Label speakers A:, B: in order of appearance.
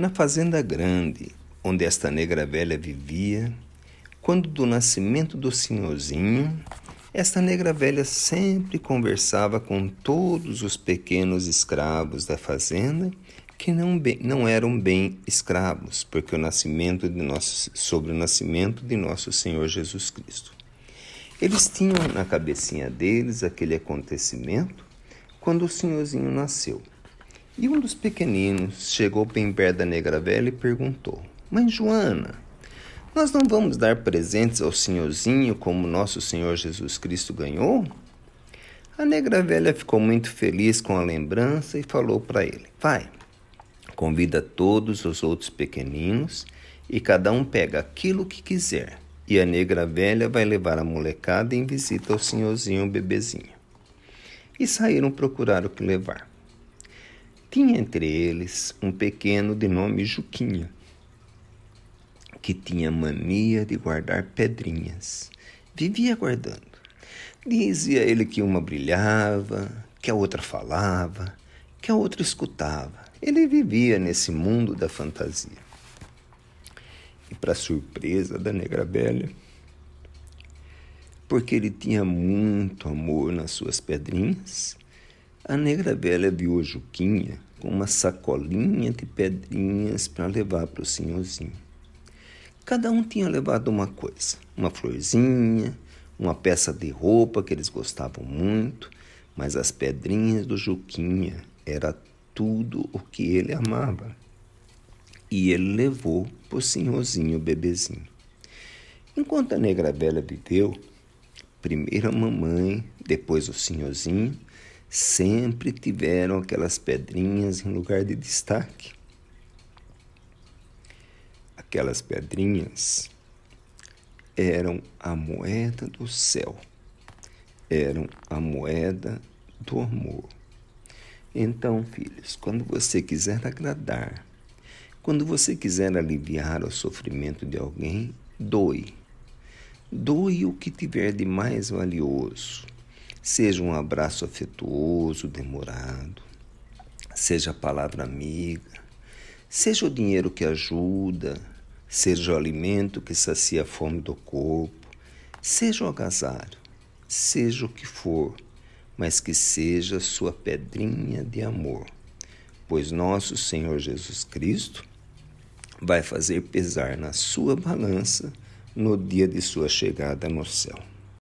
A: Na fazenda grande, onde esta negra velha vivia, quando do nascimento do senhorzinho, esta negra velha sempre conversava com todos os pequenos escravos da fazenda que não, bem, não eram bem escravos, porque o nascimento de nosso, sobre o nascimento de nosso Senhor Jesus Cristo. Eles tinham na cabecinha deles aquele acontecimento quando o senhorzinho nasceu. E um dos pequeninos chegou bem perto da negra velha e perguntou: Mãe Joana, nós não vamos dar presentes ao senhorzinho como nosso Senhor Jesus Cristo ganhou? A negra velha ficou muito feliz com a lembrança e falou para ele: Vai, convida todos os outros pequeninos e cada um pega aquilo que quiser. E a negra velha vai levar a molecada em visita ao senhorzinho bebezinho. E saíram procurar o que levar. Tinha entre eles um pequeno de nome Juquinha, que tinha mania de guardar pedrinhas. Vivia guardando. Dizia ele que uma brilhava, que a outra falava, que a outra escutava. Ele vivia nesse mundo da fantasia. E para surpresa da negra velha, porque ele tinha muito amor nas suas pedrinhas, a negra velha viu a Juquinha com uma sacolinha de pedrinhas para levar para o senhorzinho. Cada um tinha levado uma coisa: uma florzinha, uma peça de roupa que eles gostavam muito, mas as pedrinhas do Juquinha era tudo o que ele amava. E ele levou para o senhorzinho bebezinho. Enquanto a negra velha viveu, primeiro a mamãe, depois o senhorzinho, sempre tiveram aquelas pedrinhas em lugar de destaque. Aquelas pedrinhas eram a moeda do céu, eram a moeda do amor. Então, filhos, quando você quiser agradar, quando você quiser aliviar o sofrimento de alguém, doe. Doe o que tiver de mais valioso. Seja um abraço afetuoso, demorado, seja a palavra amiga, seja o dinheiro que ajuda, seja o alimento que sacia a fome do corpo, seja o agasalho, seja o que for, mas que seja sua pedrinha de amor, pois nosso Senhor Jesus Cristo vai fazer pesar na sua balança no dia de sua chegada no céu.